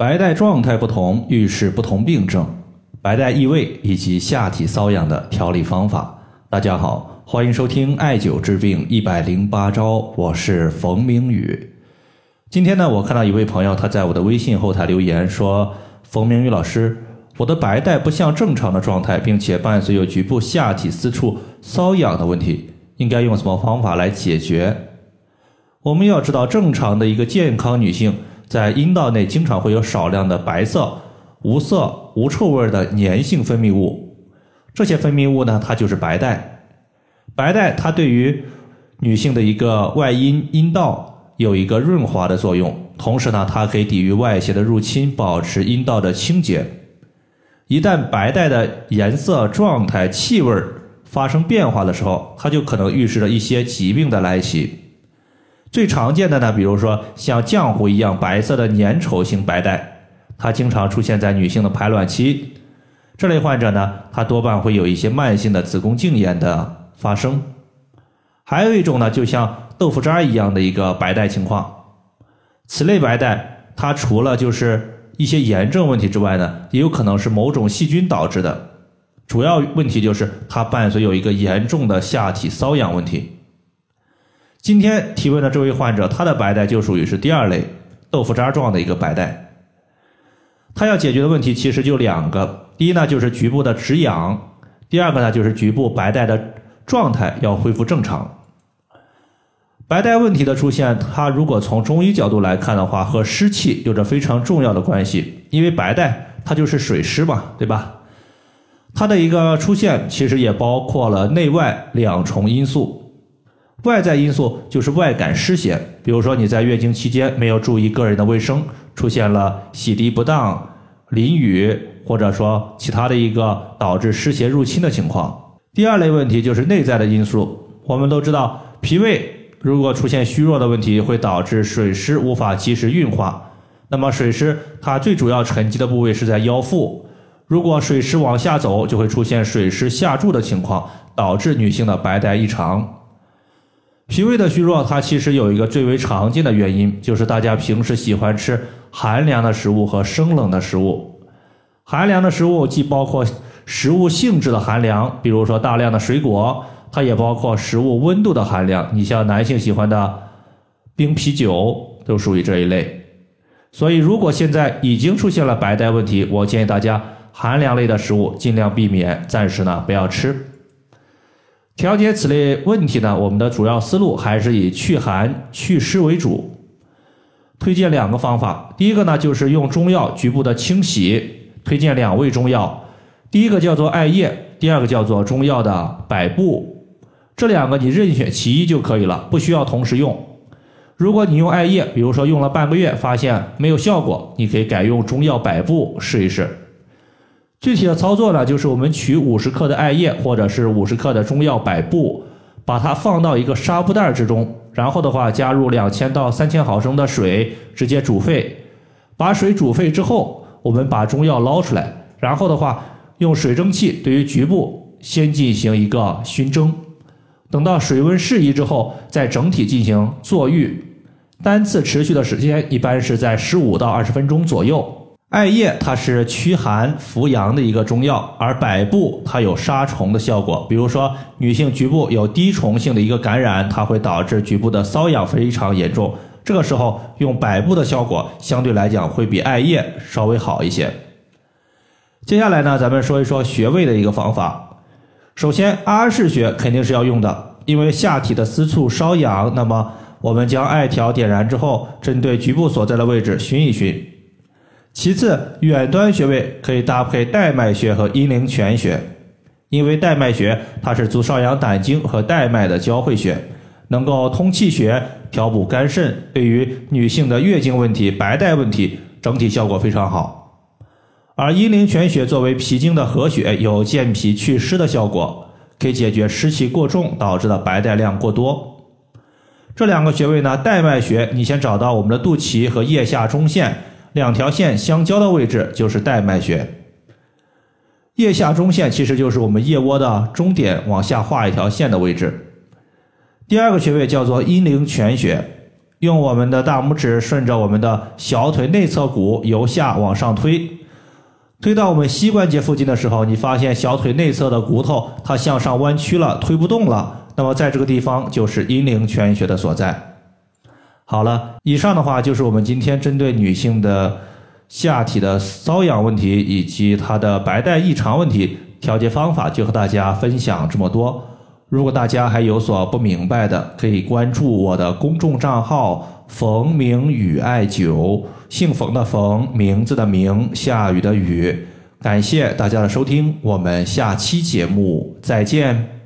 白带状态不同，预示不同病症。白带异味以及下体瘙痒的调理方法。大家好，欢迎收听艾灸治病一百零八招，我是冯明宇。今天呢，我看到一位朋友他在我的微信后台留言说：“冯明宇老师，我的白带不像正常的状态，并且伴随有局部下体私处瘙痒的问题，应该用什么方法来解决？”我们要知道，正常的一个健康女性。在阴道内经常会有少量的白色、无色、无臭味的粘性分泌物，这些分泌物呢，它就是白带。白带它对于女性的一个外阴阴道有一个润滑的作用，同时呢，它可以抵御外邪的入侵，保持阴道的清洁。一旦白带的颜色、状态、气味发生变化的时候，它就可能预示着一些疾病的来袭。最常见的呢，比如说像浆糊一样白色的粘稠性白带，它经常出现在女性的排卵期。这类患者呢，它多半会有一些慢性的子宫颈炎的发生。还有一种呢，就像豆腐渣一样的一个白带情况。此类白带，它除了就是一些炎症问题之外呢，也有可能是某种细菌导致的。主要问题就是它伴随有一个严重的下体瘙痒问题。今天提问的这位患者，他的白带就属于是第二类豆腐渣状的一个白带。他要解决的问题其实就两个：第一呢就是局部的止痒；第二个呢就是局部白带的状态要恢复正常。白带问题的出现，它如果从中医角度来看的话，和湿气有着非常重要的关系。因为白带它就是水湿嘛，对吧？它的一个出现其实也包括了内外两重因素。外在因素就是外感湿邪，比如说你在月经期间没有注意个人的卫生，出现了洗涤不当、淋雨，或者说其他的一个导致湿邪入侵的情况。第二类问题就是内在的因素，我们都知道，脾胃如果出现虚弱的问题，会导致水湿无法及时运化。那么水湿它最主要沉积的部位是在腰腹，如果水湿往下走，就会出现水湿下注的情况，导致女性的白带异常。脾胃的虚弱，它其实有一个最为常见的原因，就是大家平时喜欢吃寒凉的食物和生冷的食物。寒凉的食物既包括食物性质的寒凉，比如说大量的水果，它也包括食物温度的寒凉。你像男性喜欢的冰啤酒，都属于这一类。所以，如果现在已经出现了白带问题，我建议大家寒凉类的食物尽量避免，暂时呢不要吃。调节此类问题呢，我们的主要思路还是以祛寒祛湿为主。推荐两个方法，第一个呢就是用中药局部的清洗，推荐两味中药，第一个叫做艾叶，第二个叫做中药的百部。这两个你任选其一就可以了，不需要同时用。如果你用艾叶，比如说用了半个月发现没有效果，你可以改用中药百部试一试。具体的操作呢，就是我们取五十克的艾叶，或者是五十克的中药百部，把它放到一个纱布袋之中，然后的话加入两千到三千毫升的水，直接煮沸。把水煮沸之后，我们把中药捞出来，然后的话用水蒸气对于局部先进行一个熏蒸，等到水温适宜之后，再整体进行坐浴，单次持续的时间一般是在十五到二十分钟左右。艾叶它是驱寒扶阳的一个中药，而百部它有杀虫的效果。比如说，女性局部有滴虫性的一个感染，它会导致局部的瘙痒非常严重。这个时候用百部的效果相对来讲会比艾叶稍微好一些。接下来呢，咱们说一说穴位的一个方法。首先，阿是穴肯定是要用的，因为下体的私处瘙痒，那么我们将艾条点燃之后，针对局部所在的位置熏一熏。其次，远端穴位可以搭配带脉穴和阴陵泉穴，因为带脉穴它是足少阳胆经和带脉的交汇穴，能够通气血、调补肝肾，对于女性的月经问题、白带问题整体效果非常好。而阴陵泉穴作为脾经的合穴，有健脾祛湿的效果，可以解决湿气过重导致的白带量过多。这两个穴位呢，带脉穴你先找到我们的肚脐和腋下中线。两条线相交的位置就是带脉穴，腋下中线其实就是我们腋窝的中点，往下画一条线的位置。第二个穴位叫做阴陵泉穴，用我们的大拇指顺着我们的小腿内侧骨由下往上推，推到我们膝关节附近的时候，你发现小腿内侧的骨头它向上弯曲了，推不动了。那么在这个地方就是阴陵泉穴的所在。好了，以上的话就是我们今天针对女性的下体的瘙痒问题以及她的白带异常问题调节方法，就和大家分享这么多。如果大家还有所不明白的，可以关注我的公众账号“冯明宇艾灸”，姓冯的冯，名字的名，下雨的雨。感谢大家的收听，我们下期节目再见。